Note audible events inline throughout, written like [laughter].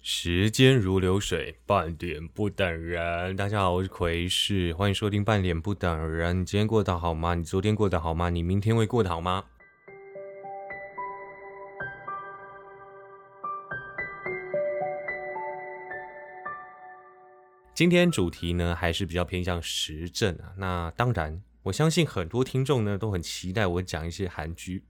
时间如流水，半点不等人。大家好，我是奎士，欢迎收听半点不等人。你今天过得好吗？你昨天过得好吗？你明天会过得好吗？今天主题呢，还是比较偏向时政啊。那当然，我相信很多听众呢都很期待我讲一些韩剧。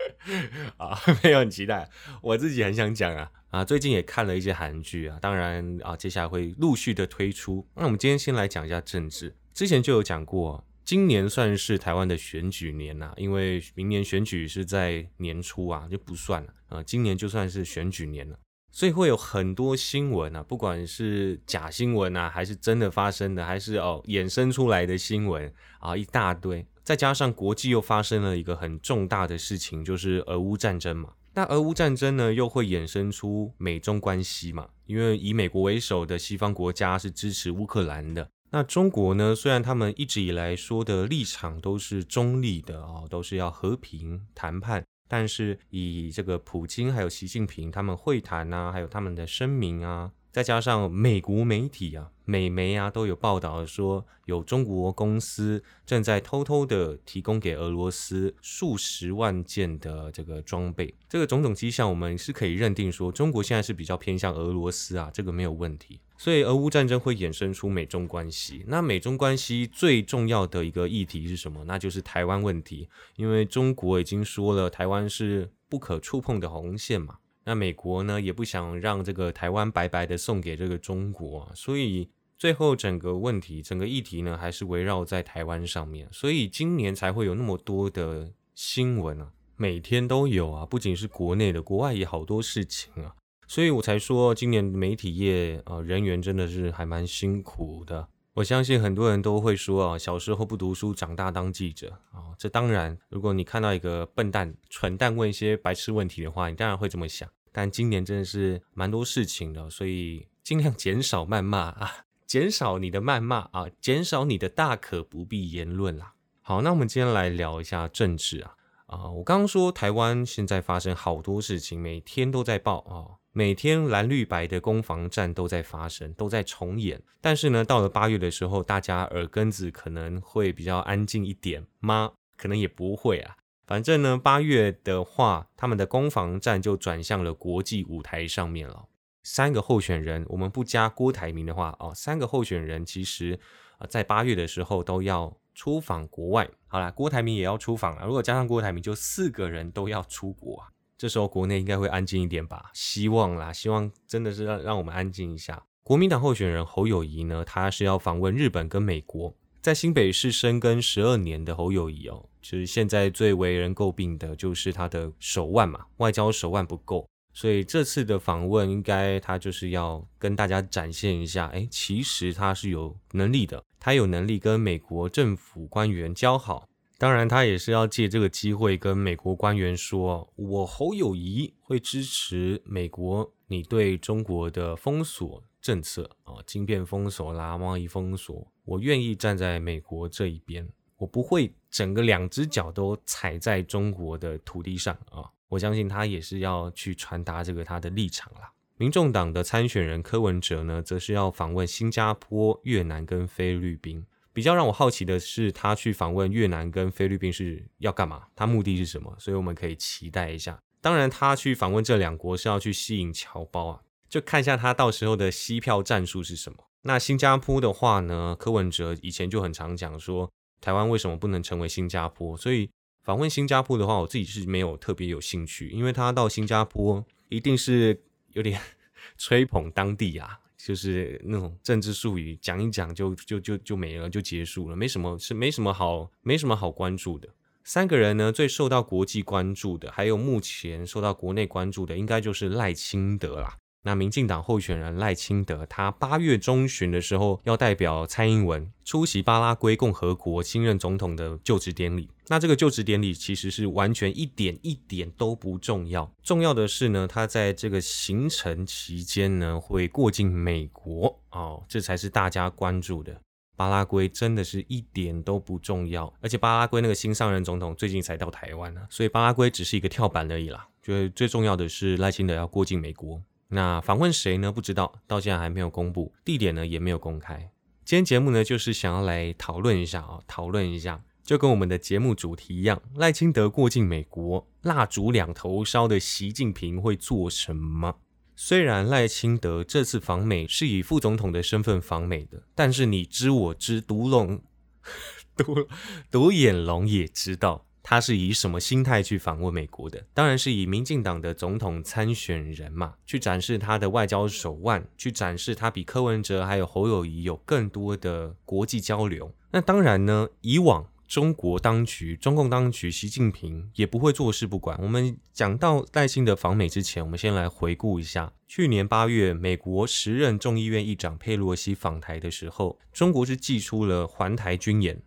[laughs] 啊，没有很期待，我自己很想讲啊啊！最近也看了一些韩剧啊，当然啊，接下来会陆续的推出。那我们今天先来讲一下政治，之前就有讲过，今年算是台湾的选举年呐，因为明年选举是在年初啊，就不算了啊。今年就算是选举年了，所以会有很多新闻啊，不管是假新闻啊，还是真的发生的，还是哦衍生出来的新闻啊，一大堆。再加上国际又发生了一个很重大的事情，就是俄乌战争嘛。那俄乌战争呢，又会衍生出美中关系嘛？因为以美国为首的西方国家是支持乌克兰的。那中国呢，虽然他们一直以来说的立场都是中立的啊，都是要和平谈判，但是以这个普京还有习近平他们会谈啊，还有他们的声明啊。再加上美国媒体啊、美媒啊都有报道说，有中国公司正在偷偷的提供给俄罗斯数十万件的这个装备。这个种种迹象，我们是可以认定说，中国现在是比较偏向俄罗斯啊，这个没有问题。所以，俄乌战争会衍生出美中关系。那美中关系最重要的一个议题是什么？那就是台湾问题，因为中国已经说了，台湾是不可触碰的红线嘛。那美国呢也不想让这个台湾白白的送给这个中国，所以最后整个问题、整个议题呢还是围绕在台湾上面，所以今年才会有那么多的新闻啊，每天都有啊，不仅是国内的，国外也好多事情啊，所以我才说今年媒体业啊人员真的是还蛮辛苦的。我相信很多人都会说啊，小时候不读书，长大当记者啊，这当然，如果你看到一个笨蛋、蠢蛋问一些白痴问题的话，你当然会这么想。但今年真的是蛮多事情的，所以尽量减少谩骂啊，减少你的谩骂啊，减少你的大可不必言论啦。好，那我们今天来聊一下政治啊啊！我刚刚说台湾现在发生好多事情，每天都在报啊，每天蓝绿白的攻防战都在发生，都在重演。但是呢，到了八月的时候，大家耳根子可能会比较安静一点吗？可能也不会啊。反正呢，八月的话，他们的攻防战就转向了国际舞台上面了。三个候选人，我们不加郭台铭的话哦，三个候选人其实啊，在八月的时候都要出访国外。好啦，郭台铭也要出访了。如果加上郭台铭，就四个人都要出国啊。这时候国内应该会安静一点吧？希望啦，希望真的是让让我们安静一下。国民党候选人侯友谊呢，他是要访问日本跟美国。在新北市深耕十二年的侯友谊哦，就是现在最为人诟病的就是他的手腕嘛，外交手腕不够，所以这次的访问应该他就是要跟大家展现一下，哎，其实他是有能力的，他有能力跟美国政府官员交好，当然他也是要借这个机会跟美国官员说，我侯友谊会支持美国你对中国的封锁。政策啊，晶片封锁啦，贸易封锁，我愿意站在美国这一边，我不会整个两只脚都踩在中国的土地上啊！我相信他也是要去传达这个他的立场啦。民众党的参选人柯文哲呢，则是要访问新加坡、越南跟菲律宾。比较让我好奇的是，他去访问越南跟菲律宾是要干嘛？他目的是什么？所以我们可以期待一下。当然，他去访问这两国是要去吸引侨胞啊。就看一下他到时候的吸票战术是什么。那新加坡的话呢？柯文哲以前就很常讲说，台湾为什么不能成为新加坡？所以访问新加坡的话，我自己是没有特别有兴趣，因为他到新加坡一定是有点 [laughs] 吹捧当地啊，就是那种政治术语讲一讲就就就就没了，就结束了，没什么是没什么好没什么好关注的。三个人呢，最受到国际关注的，还有目前受到国内关注的，应该就是赖清德啦。那民进党候选人赖清德，他八月中旬的时候要代表蔡英文出席巴拉圭共和国新任总统的就职典礼。那这个就职典礼其实是完全一点一点都不重要，重要的是呢，他在这个行程期间呢会过境美国哦，这才是大家关注的。巴拉圭真的是一点都不重要，而且巴拉圭那个新上任总统最近才到台湾呢，所以巴拉圭只是一个跳板而已啦。就最重要的是赖清德要过境美国。那访问谁呢？不知道，到现在还没有公布，地点呢也没有公开。今天节目呢，就是想要来讨论一下啊，讨论一下，就跟我们的节目主题一样，赖清德过境美国，蜡烛两头烧的习近平会做什么？虽然赖清德这次访美是以副总统的身份访美的，但是你知我知，独龙 [laughs] 独独眼龙也知道。他是以什么心态去访问美国的？当然是以民进党的总统参选人嘛，去展示他的外交手腕，去展示他比柯文哲还有侯友谊有更多的国际交流。那当然呢，以往中国当局、中共当局、习近平也不会坐视不管。我们讲到赖清德访美之前，我们先来回顾一下去年八月，美国时任众议院议长佩洛西访台的时候，中国是寄出了环台军演。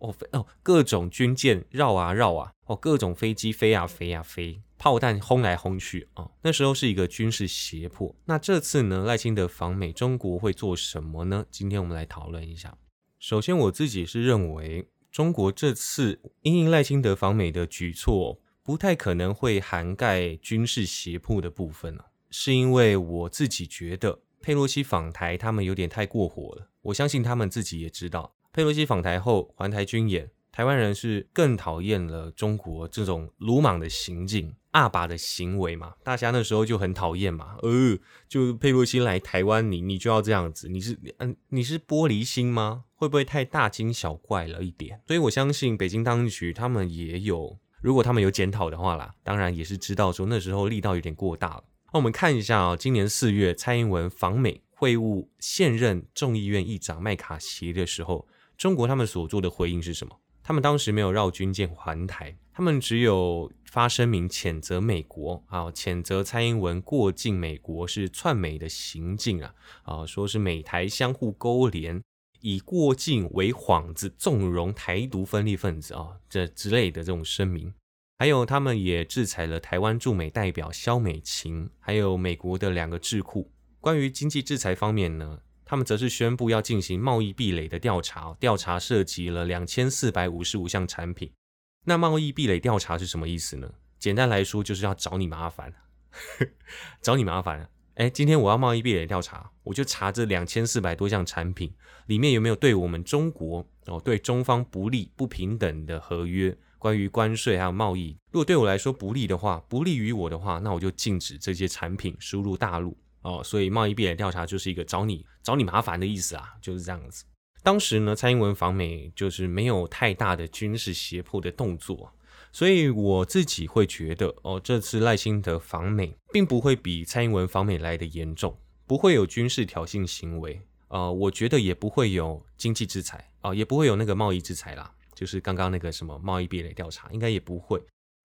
哦飞哦，各种军舰绕啊绕啊，哦，各种飞机飞啊飞啊飞，炮弹轰来轰去啊。那时候是一个军事胁迫。那这次呢，赖清德访美，中国会做什么呢？今天我们来讨论一下。首先，我自己是认为，中国这次因应赖清德访美的举措，不太可能会涵盖军事胁迫的部分了，是因为我自己觉得佩洛西访台，他们有点太过火了。我相信他们自己也知道。佩洛西访台后，环台军演，台湾人是更讨厌了中国这种鲁莽的行径、阿爸的行为嘛？大家那时候就很讨厌嘛。呃，就佩洛西来台湾，你你就要这样子，你是嗯，你是玻璃心吗？会不会太大惊小怪了一点？所以我相信北京当局他们也有，如果他们有检讨的话啦，当然也是知道说那时候力道有点过大了。那我们看一下啊，今年四月蔡英文访美会晤现任众议院议长麦卡锡的时候。中国他们所做的回应是什么？他们当时没有绕军舰环台，他们只有发声明谴责美国啊，谴责蔡英文过境美国是串美的行径啊啊，说是美台相互勾连，以过境为幌子纵容台独分裂分子啊这之类的这种声明。还有，他们也制裁了台湾驻美代表肖美琴，还有美国的两个智库。关于经济制裁方面呢？他们则是宣布要进行贸易壁垒的调查，调查涉及了两千四百五十五项产品。那贸易壁垒调查是什么意思呢？简单来说，就是要找你麻烦，[laughs] 找你麻烦。哎，今天我要贸易壁垒调查，我就查这两千四百多项产品里面有没有对我们中国哦，对中方不利、不平等的合约，关于关税还有贸易。如果对我来说不利的话，不利于我的话，那我就禁止这些产品输入大陆。哦，所以贸易壁垒调查就是一个找你找你麻烦的意思啊，就是这样子。当时呢，蔡英文访美就是没有太大的军事胁迫的动作，所以我自己会觉得，哦，这次赖清德访美并不会比蔡英文访美来的严重，不会有军事挑衅行为，呃，我觉得也不会有经济制裁，啊，也不会有那个贸易制裁啦，就是刚刚那个什么贸易壁垒调查，应该也不会。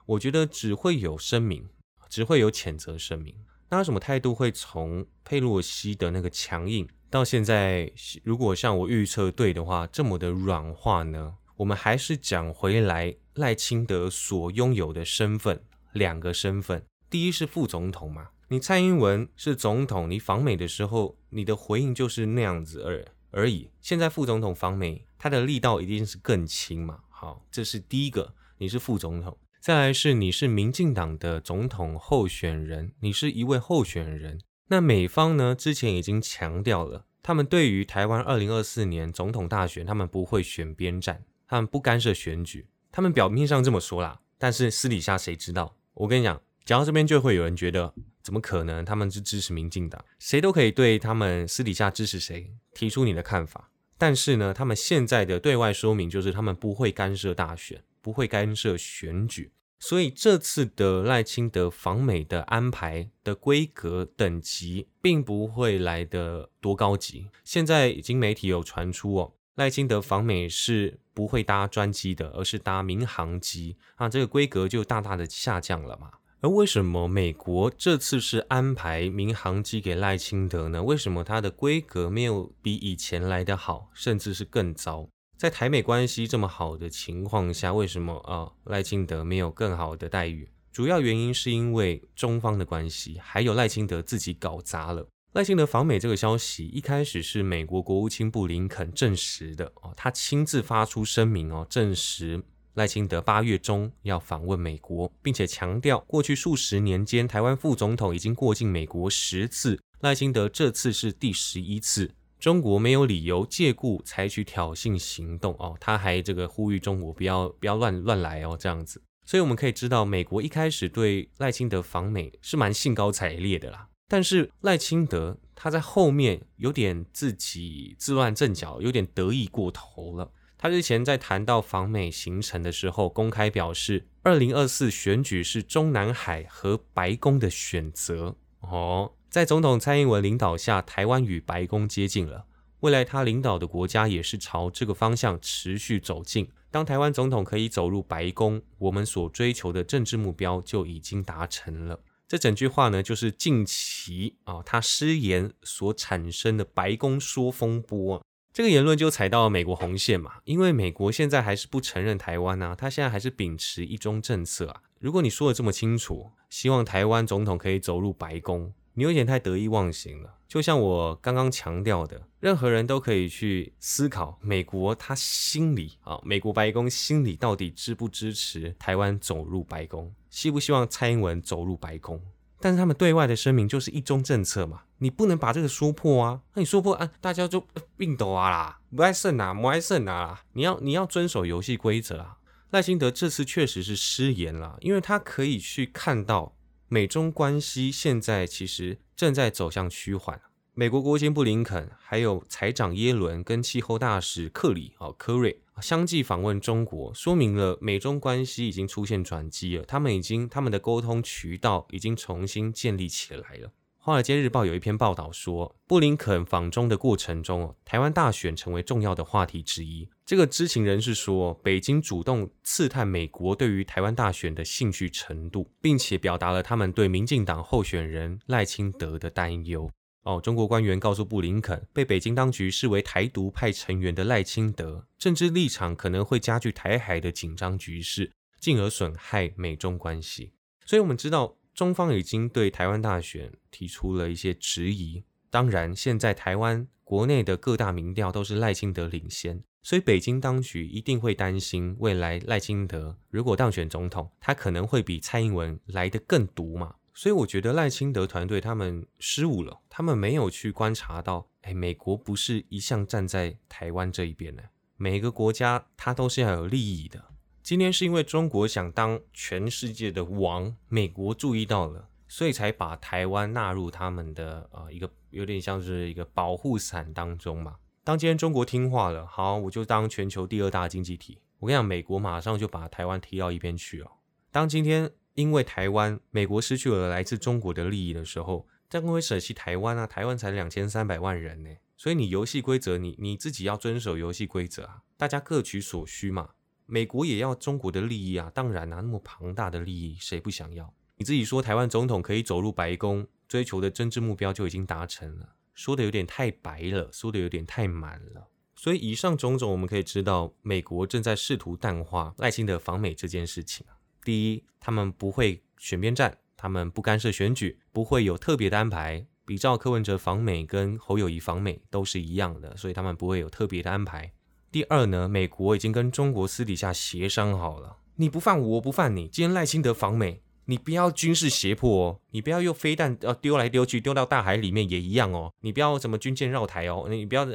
我觉得只会有声明，只会有谴责声明。那什么态度会从佩洛西的那个强硬到现在，如果像我预测对的话，这么的软化呢？我们还是讲回来，赖清德所拥有的身份，两个身份，第一是副总统嘛，你蔡英文是总统，你访美的时候，你的回应就是那样子而而已。现在副总统访美，他的力道一定是更轻嘛。好，这是第一个，你是副总统。再来是你是民进党的总统候选人，你是一位候选人。那美方呢？之前已经强调了，他们对于台湾二零二四年总统大选，他们不会选边站，他们不干涉选举。他们表面上这么说啦，但是私底下谁知道？我跟你讲，讲到这边就会有人觉得，怎么可能？他们是支持民进党，谁都可以对他们私底下支持谁提出你的看法。但是呢，他们现在的对外说明就是，他们不会干涉大选。不会干涉选举，所以这次的赖清德访美的安排的规格等级，并不会来的多高级。现在已经媒体有传出哦，赖清德访美是不会搭专机的，而是搭民航机啊，这个规格就大大的下降了嘛。而为什么美国这次是安排民航机给赖清德呢？为什么它的规格没有比以前来的好，甚至是更糟？在台美关系这么好的情况下，为什么啊赖清德没有更好的待遇？主要原因是因为中方的关系，还有赖清德自己搞砸了。赖清德访美这个消息一开始是美国国务卿布林肯证实的哦，他亲自发出声明哦，证实赖清德八月中要访问美国，并且强调过去数十年间，台湾副总统已经过境美国十次，赖清德这次是第十一次。中国没有理由借故采取挑衅行动哦，他还这个呼吁中国不要不要乱乱来哦，这样子。所以我们可以知道，美国一开始对赖清德访美是蛮兴高采烈的啦。但是赖清德他在后面有点自己自乱阵脚，有点得意过头了。他之前在谈到访美行程的时候，公开表示，二零二四选举是中南海和白宫的选择哦。在总统蔡英文领导下，台湾与白宫接近了。未来他领导的国家也是朝这个方向持续走近。当台湾总统可以走入白宫，我们所追求的政治目标就已经达成了。这整句话呢，就是近期啊他失言所产生的白宫说风波。这个言论就踩到了美国红线嘛，因为美国现在还是不承认台湾啊，他现在还是秉持一中政策啊。如果你说的这么清楚，希望台湾总统可以走入白宫。你有点太得意忘形了，就像我刚刚强调的，任何人都可以去思考，美国他心里啊，美国白宫心里到底支不支持台湾走入白宫，希不希望蔡英文走入白宫？但是他们对外的声明就是一中政策嘛，你不能把这个说破啊，那你说破啊，大家就病倒啊啦，不爱胜啊，不爱胜啊，你要你要遵守游戏规则啊。赖清德这次确实是失言了，因为他可以去看到。美中关系现在其实正在走向趋缓。美国国务卿布林肯，还有财长耶伦跟气候大使克里啊科瑞相继访问中国，说明了美中关系已经出现转机了。他们已经他们的沟通渠道已经重新建立起来了。《华尔街日报》有一篇报道说，布林肯访中的过程中，台湾大选成为重要的话题之一。这个知情人士说，北京主动刺探美国对于台湾大选的兴趣程度，并且表达了他们对民进党候选人赖清德的担忧。哦，中国官员告诉布林肯，被北京当局视为台独派成员的赖清德，政治立场可能会加剧台海的紧张局势，进而损害美中关系。所以，我们知道。中方已经对台湾大选提出了一些质疑。当然，现在台湾国内的各大民调都是赖清德领先，所以北京当局一定会担心未来赖清德如果当选总统，他可能会比蔡英文来得更毒嘛。所以我觉得赖清德团队他们失误了，他们没有去观察到，哎，美国不是一向站在台湾这一边的，每个国家它都是要有利益的。今天是因为中国想当全世界的王，美国注意到了，所以才把台湾纳入他们的呃一个有点像是一个保护伞当中嘛。当今天中国听话了，好，我就当全球第二大经济体。我跟你讲，美国马上就把台湾踢到一边去了。当今天因为台湾美国失去了来自中国的利益的时候，将会舍弃台湾啊？台湾才两千三百万人呢，所以你游戏规则，你你自己要遵守游戏规则啊，大家各取所需嘛。美国也要中国的利益啊，当然啊，那么庞大的利益，谁不想要？你自己说台湾总统可以走入白宫，追求的政治目标就已经达成了，说的有点太白了，说的有点太满了。所以以上种种，我们可以知道，美国正在试图淡化赖清德访美这件事情第一，他们不会选边站，他们不干涉选举，不会有特别的安排，比照柯文哲访美跟侯友谊访美都是一样的，所以他们不会有特别的安排。第二呢，美国已经跟中国私底下协商好了，你不犯我，我不犯你。今天赖清德访美，你不要军事胁迫哦，你不要用飞弹呃丢来丢去，丢到大海里面也一样哦，你不要什么军舰绕台哦，你不要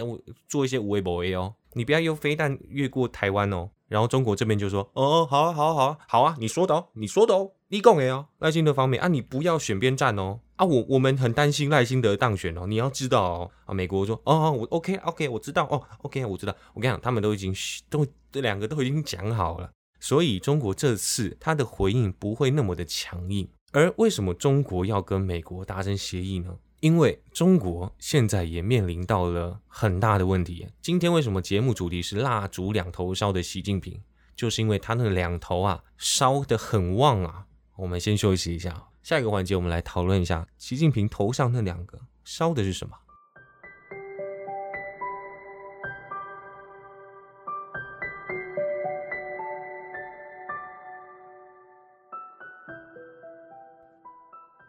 做一些无微不微哦，你不要用飞弹越过台湾哦。然后中国这边就说，哦，好啊，好啊，好啊，好啊，你说的哦，你说的哦，你讲的哦，赖清德访美啊，你不要选边站哦。啊，我我们很担心赖清德当选哦，你要知道哦。啊，美国说，哦，我 OK OK，我知道哦，OK，我知道。我跟你讲，他们都已经都这两个都已经讲好了，所以中国这次他的回应不会那么的强硬。而为什么中国要跟美国达成协议呢？因为中国现在也面临到了很大的问题。今天为什么节目主题是蜡烛两头烧的习近平？就是因为他那两头啊烧得很旺啊。我们先休息一下。下一个环节，我们来讨论一下习近平头上那两个烧的是什么。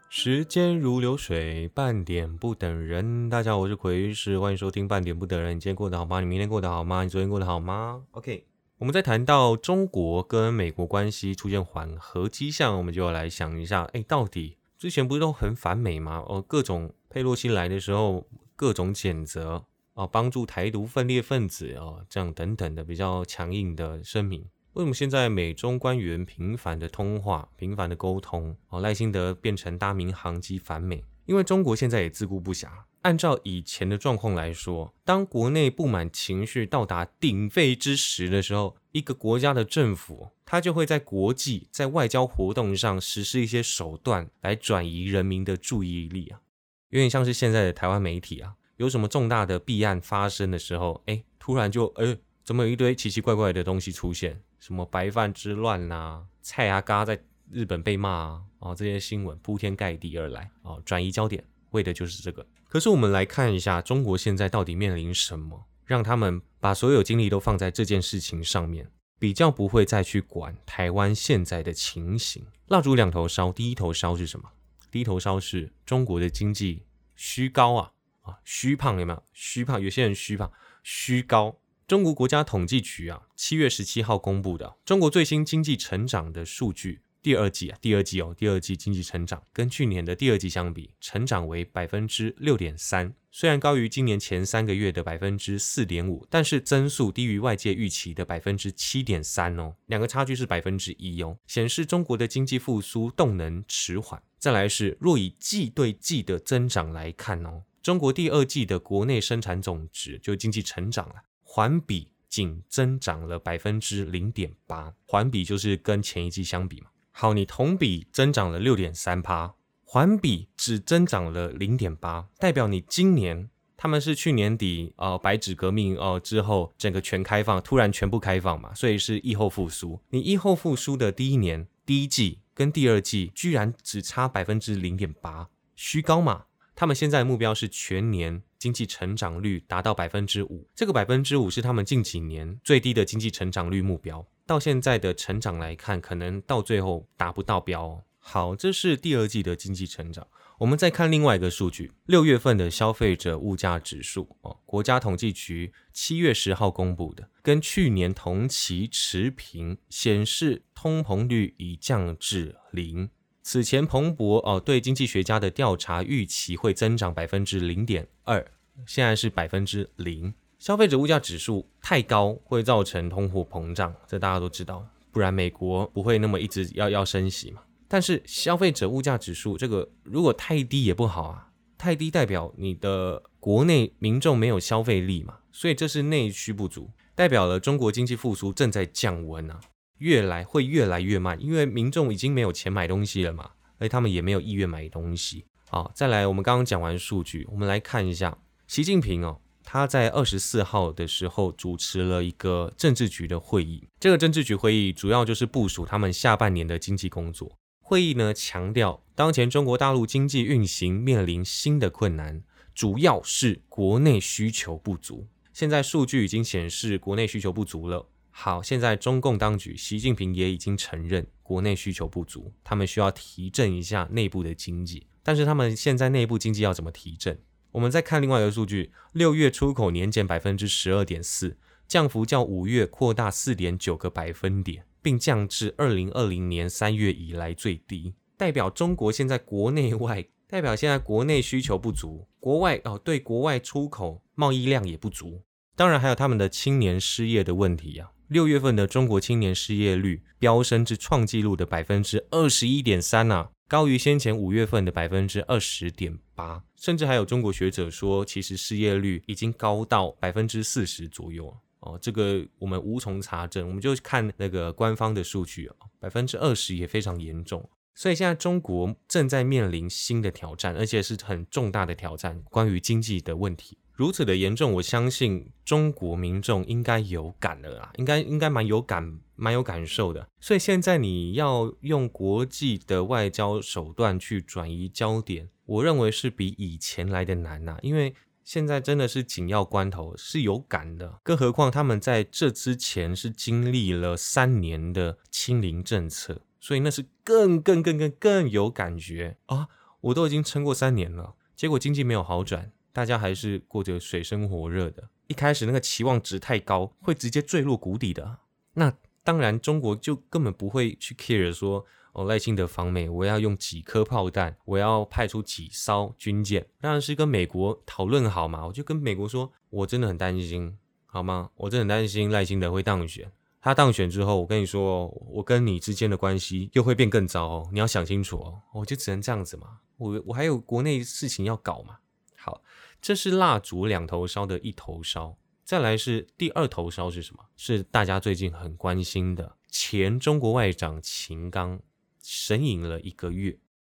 时间如流水，半点不等人。大家好，我是奎师，欢迎收听半点不等人。你今天过得好吗？你明天过得好吗？你昨天过得好吗？OK。我们在谈到中国跟美国关系出现缓和迹象，我们就要来想一下，哎，到底之前不是都很反美吗？哦，各种佩洛西来的时候，各种谴责哦，帮助台独分裂分子哦，这样等等的比较强硬的声明。为什么现在美中官员频繁的通话、频繁的沟通，哦，赖清德变成大民航机反美？因为中国现在也自顾不暇。按照以前的状况来说，当国内不满情绪到达鼎沸之时的时候，一个国家的政府，它就会在国际、在外交活动上实施一些手段来转移人民的注意力啊。有点像是现在的台湾媒体啊，有什么重大的弊案发生的时候，哎，突然就哎，怎么有一堆奇奇怪怪的东西出现？什么白饭之乱呐，蔡阿嘎在日本被骂啊，哦，这些新闻铺天盖地而来哦，转移焦点，为的就是这个。可是我们来看一下，中国现在到底面临什么，让他们把所有精力都放在这件事情上面，比较不会再去管台湾现在的情形。蜡烛两头烧，第一头烧是什么？第一头烧是中国的经济虚高啊啊，虚胖有没有？虚胖，有些人虚胖，虚高。中国国家统计局啊，七月十七号公布的中国最新经济成长的数据。第二季啊，第二季哦，第二季经济成长跟去年的第二季相比，成长为百分之六点三，虽然高于今年前三个月的百分之四点五，但是增速低于外界预期的百分之七点三哦，两个差距是百分之一哦，显示中国的经济复苏动能迟缓。再来是，若以季对季的增长来看哦，中国第二季的国内生产总值就经济成长了，环比仅增长了百分之零点八，环比就是跟前一季相比嘛。好，你同比增长了六点三趴，环比只增长了零点八，代表你今年他们是去年底呃白纸革命哦之后整个全开放，突然全部开放嘛，所以是疫后复苏。你疫后复苏的第一年第一季跟第二季居然只差百分之零点八，虚高嘛？他们现在目标是全年经济成长率达到百分之五，这个百分之五是他们近几年最低的经济成长率目标。到现在的成长来看，可能到最后达不到标。好，这是第二季的经济成长。我们再看另外一个数据，六月份的消费者物价指数哦，国家统计局七月十号公布的，跟去年同期持平，显示通膨率已降至零。此前彭博哦对经济学家的调查预期会增长百分之零点二，现在是百分之零。消费者物价指数太高会造成通货膨胀，这大家都知道，不然美国不会那么一直要要升息嘛。但是消费者物价指数这个如果太低也不好啊，太低代表你的国内民众没有消费力嘛，所以这是内需不足，代表了中国经济复苏正在降温啊，越来会越来越慢，因为民众已经没有钱买东西了嘛，而他们也没有意愿买东西。好，再来，我们刚刚讲完数据，我们来看一下习近平哦。他在二十四号的时候主持了一个政治局的会议，这个政治局会议主要就是部署他们下半年的经济工作。会议呢强调，当前中国大陆经济运行面临新的困难，主要是国内需求不足。现在数据已经显示国内需求不足了。好，现在中共当局习近平也已经承认国内需求不足，他们需要提振一下内部的经济。但是他们现在内部经济要怎么提振？我们再看另外一个数据，六月出口年减百分之十二点四，降幅较五月扩大四点九个百分点，并降至二零二零年三月以来最低，代表中国现在国内外，代表现在国内需求不足，国外哦对国外出口贸易量也不足，当然还有他们的青年失业的问题呀。六月份的中国青年失业率飙升至创纪录的百分之二十一点三呐。高于先前五月份的百分之二十点八，甚至还有中国学者说，其实失业率已经高到百分之四十左右哦，这个我们无从查证，我们就看那个官方的数据，百分之二十也非常严重。所以现在中国正在面临新的挑战，而且是很重大的挑战，关于经济的问题。如此的严重，我相信中国民众应该有感的啦，应该应该蛮有感、蛮有感受的。所以现在你要用国际的外交手段去转移焦点，我认为是比以前来的难呐，因为现在真的是紧要关头，是有感的。更何况他们在这之前是经历了三年的清零政策，所以那是更更更更更有感觉啊！我都已经撑过三年了，结果经济没有好转。大家还是过着水深火热的，一开始那个期望值太高，会直接坠落谷底的。那当然，中国就根本不会去 care 说哦，赖清德访美，我要用几颗炮弹，我要派出几艘军舰，当然是跟美国讨论好嘛。我就跟美国说，我真的很担心，好吗？我真的很担心赖清德会当选。他当选之后，我跟你说，我跟你之间的关系又会变更糟。你要想清楚哦。我就只能这样子嘛。我我还有国内事情要搞嘛。好，这是蜡烛两头烧的一头烧。再来是第二头烧是什么？是大家最近很关心的前中国外长秦刚神隐了一个月。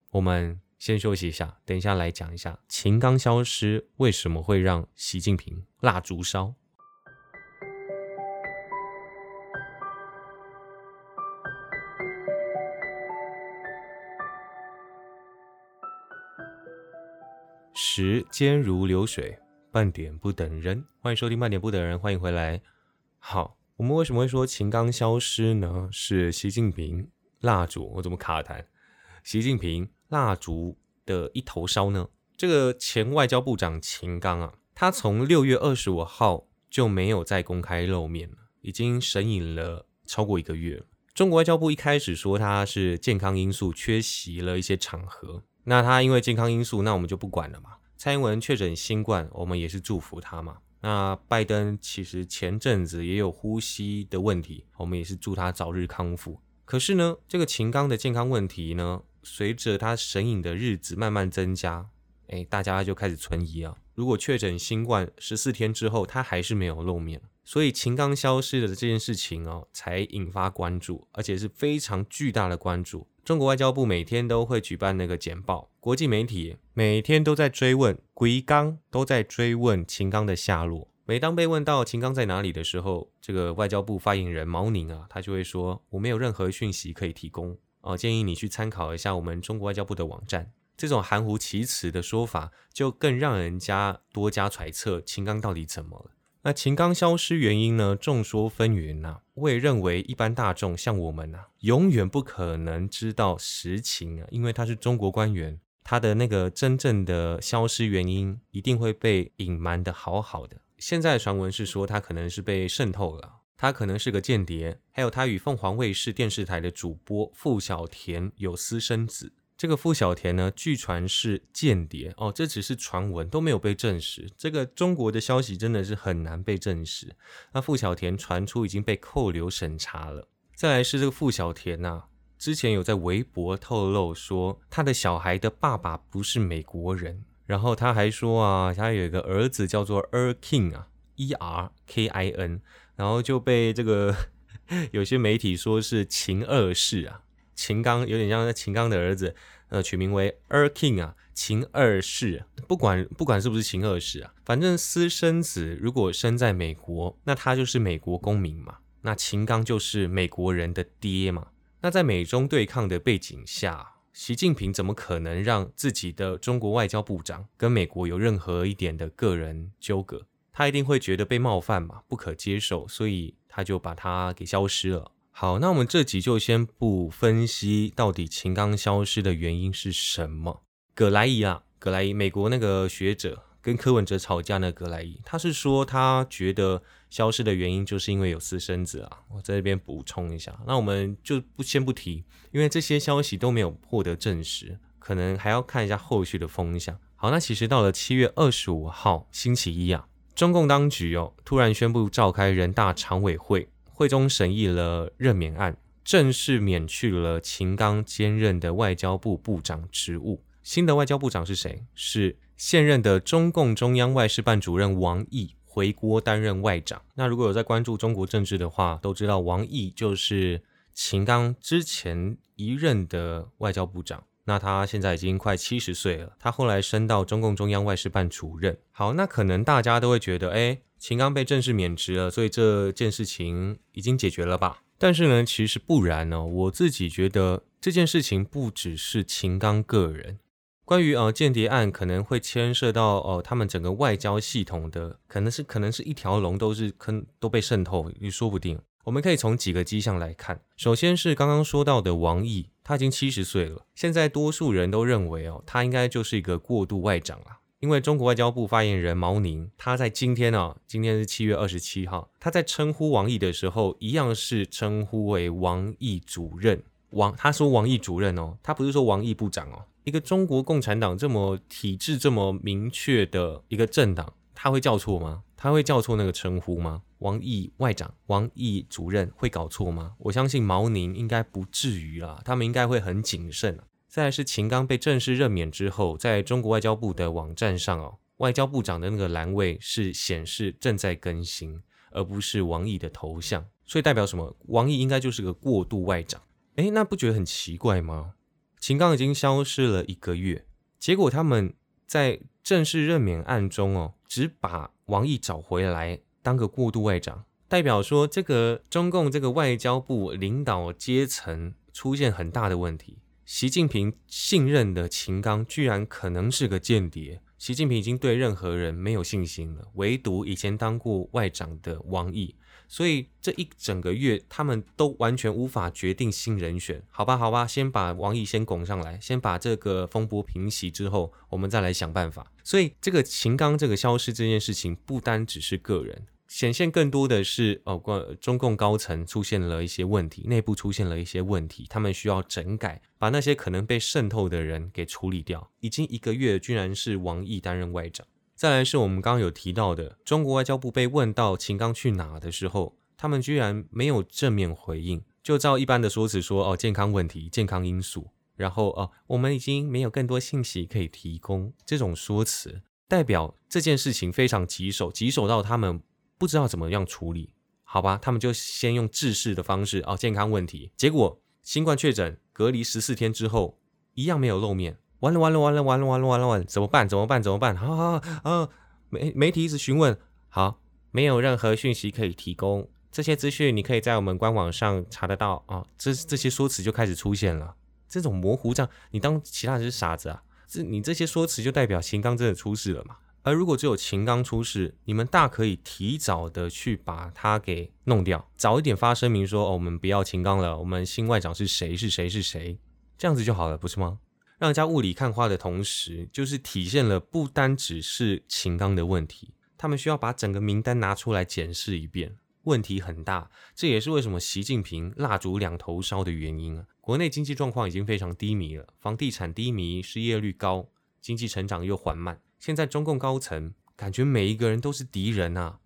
我们先休息一下，等一下来讲一下秦刚消失为什么会让习近平蜡烛烧。时间如流水，半点不等人。欢迎收听半点不等人，欢迎回来。好，我们为什么会说秦刚消失呢？是习近平蜡烛，我怎么卡痰？习近平蜡烛的一头烧呢？这个前外交部长秦刚啊，他从六月二十五号就没有再公开露面了，已经神隐了超过一个月。中国外交部一开始说他是健康因素缺席了一些场合，那他因为健康因素，那我们就不管了嘛。蔡英文确诊新冠，我们也是祝福他嘛。那拜登其实前阵子也有呼吸的问题，我们也是祝他早日康复。可是呢，这个秦刚的健康问题呢，随着他神隐的日子慢慢增加，哎，大家就开始存疑啊。如果确诊新冠十四天之后，他还是没有露面，所以秦刚消失的这件事情哦，才引发关注，而且是非常巨大的关注。中国外交部每天都会举办那个简报，国际媒体每天都在追问，鬼刚都在追问秦刚的下落。每当被问到秦刚在哪里的时候，这个外交部发言人毛宁啊，他就会说：“我没有任何讯息可以提供哦，建议你去参考一下我们中国外交部的网站。”这种含糊其辞的说法，就更让人家多加揣测秦刚到底怎么了。那秦刚消失原因呢？众说纷纭呐。我也认为，一般大众像我们呐，永远不可能知道实情啊，因为他是中国官员，他的那个真正的消失原因一定会被隐瞒的好好的。现在传闻是说他可能是被渗透了，他可能是个间谍，还有他与凤凰卫视电视台的主播傅小田有私生子。这个傅小田呢，据传是间谍哦，这只是传闻，都没有被证实。这个中国的消息真的是很难被证实。那傅小田传出已经被扣留审查了。再来是这个傅小田呐，之前有在微博透露说，他的小孩的爸爸不是美国人，然后他还说啊，他有一个儿子叫做 Er King 啊，E R K I N，然后就被这个 [laughs] 有些媒体说是秦二世啊。秦刚有点像秦刚的儿子，呃，取名为 Er King 啊，秦二世。不管不管是不是秦二世啊，反正私生子如果生在美国，那他就是美国公民嘛。那秦刚就是美国人的爹嘛。那在美中对抗的背景下，习近平怎么可能让自己的中国外交部长跟美国有任何一点的个人纠葛？他一定会觉得被冒犯嘛，不可接受，所以他就把他给消失了。好，那我们这集就先不分析到底秦刚消失的原因是什么。葛莱伊啊，葛莱伊，美国那个学者跟柯文哲吵架那葛莱伊，他是说他觉得消失的原因就是因为有私生子啊。我在这边补充一下，那我们就不先不提，因为这些消息都没有获得证实，可能还要看一下后续的风向。好，那其实到了七月二十五号星期一啊，中共当局哦突然宣布召开人大常委会。会中审议了任免案，正式免去了秦刚兼任的外交部部长职务。新的外交部长是谁？是现任的中共中央外事办主任王毅回国担任外长。那如果有在关注中国政治的话，都知道王毅就是秦刚之前一任的外交部长。那他现在已经快七十岁了，他后来升到中共中央外事办主任。好，那可能大家都会觉得，哎。秦刚被正式免职了，所以这件事情已经解决了吧？但是呢，其实不然呢。我自己觉得这件事情不只是秦刚个人，关于呃间谍案可能会牵涉到哦他们整个外交系统的，可能是可能是一条龙都是坑都被渗透，也说不定。我们可以从几个迹象来看，首先是刚刚说到的王毅，他已经七十岁了，现在多数人都认为哦他应该就是一个过渡外长了。因为中国外交部发言人毛宁，他在今天啊，今天是七月二十七号，他在称呼王毅的时候，一样是称呼为王毅主任。王他说王毅主任哦，他不是说王毅部长哦。一个中国共产党这么体制这么明确的一个政党，他会叫错吗？他会叫错那个称呼吗？王毅外长、王毅主任会搞错吗？我相信毛宁应该不至于啦，他们应该会很谨慎。再来是秦刚被正式任免之后，在中国外交部的网站上哦，外交部长的那个栏位是显示正在更新，而不是王毅的头像，所以代表什么？王毅应该就是个过渡外长。诶，那不觉得很奇怪吗？秦刚已经消失了一个月，结果他们在正式任免案中哦，只把王毅找回来当个过渡外长，代表说这个中共这个外交部领导阶层出现很大的问题。习近平信任的秦刚居然可能是个间谍。习近平已经对任何人没有信心了，唯独以前当过外长的王毅。所以这一整个月，他们都完全无法决定新人选。好吧，好吧，先把王毅先拱上来，先把这个风波平息之后，我们再来想办法。所以这个秦刚这个消失这件事情，不单只是个人。显现更多的是，哦，中共高层出现了一些问题，内部出现了一些问题，他们需要整改，把那些可能被渗透的人给处理掉。已经一个月，居然是王毅担任外长。再来是我们刚刚有提到的，中国外交部被问到秦刚去哪的时候，他们居然没有正面回应，就照一般的说辞说，哦，健康问题、健康因素，然后哦，我们已经没有更多信息可以提供。这种说辞代表这件事情非常棘手，棘手到他们。不知道怎么样处理，好吧，他们就先用制式的方式哦，健康问题。结果新冠确诊隔离十四天之后，一样没有露面。完了完了完了完了完了完了完了，怎么办？怎么办？怎么办？好好啊，媒媒体一直询问，好，没有任何讯息可以提供。这些资讯你可以在我们官网上查得到啊。这这些说辞就开始出现了，这种模糊样你当其他人是傻子啊？这你这些说辞就代表秦刚真的出事了嘛？而如果只有秦刚出事，你们大可以提早的去把他给弄掉，早一点发声明说哦，我们不要秦刚了，我们新外长是谁是谁是谁，这样子就好了，不是吗？让人家雾里看花的同时，就是体现了不单只是秦刚的问题，他们需要把整个名单拿出来检视一遍，问题很大。这也是为什么习近平蜡烛两头烧的原因啊！国内经济状况已经非常低迷了，房地产低迷，失业率高，经济成长又缓慢。现在中共高层感觉每一个人都是敌人啊！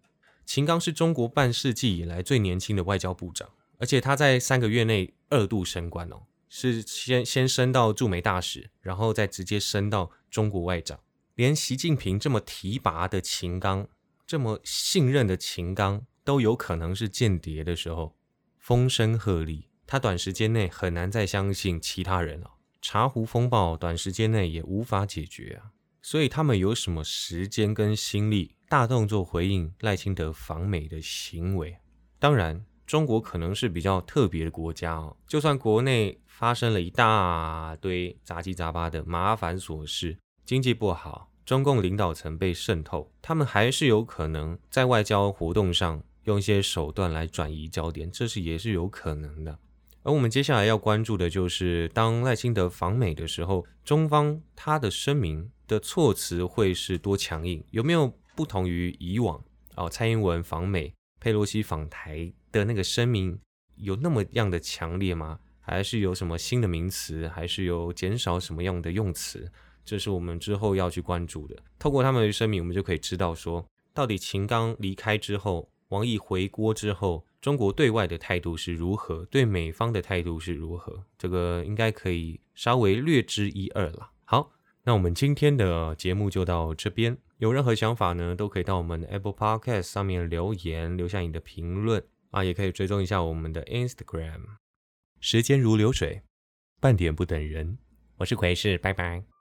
秦刚是中国半世纪以来最年轻的外交部长，而且他在三个月内二度升官哦，是先先升到驻美大使，然后再直接升到中国外长。连习近平这么提拔的秦刚，这么信任的秦刚，都有可能是间谍的时候，风声鹤唳，他短时间内很难再相信其他人了。茶壶风暴短时间内也无法解决啊！所以他们有什么时间跟心力大动作回应赖清德访美的行为？当然，中国可能是比较特别的国家哦。就算国内发生了一大堆杂七杂八的麻烦琐事，经济不好，中共领导层被渗透，他们还是有可能在外交活动上用一些手段来转移焦点，这是也是有可能的。而我们接下来要关注的就是，当赖清德访美的时候，中方他的声明。的措辞会是多强硬？有没有不同于以往？哦，蔡英文访美、佩洛西访台的那个声明有那么样的强烈吗？还是有什么新的名词？还是有减少什么样的用词？这是我们之后要去关注的。透过他们的声明，我们就可以知道说，到底秦刚离开之后，王毅回国之后，中国对外的态度是如何？对美方的态度是如何？这个应该可以稍微略知一二了。好。那我们今天的节目就到这边，有任何想法呢，都可以到我们的 Apple Podcast 上面留言，留下你的评论啊，也可以追踪一下我们的 Instagram。时间如流水，半点不等人。我是奎士，拜拜。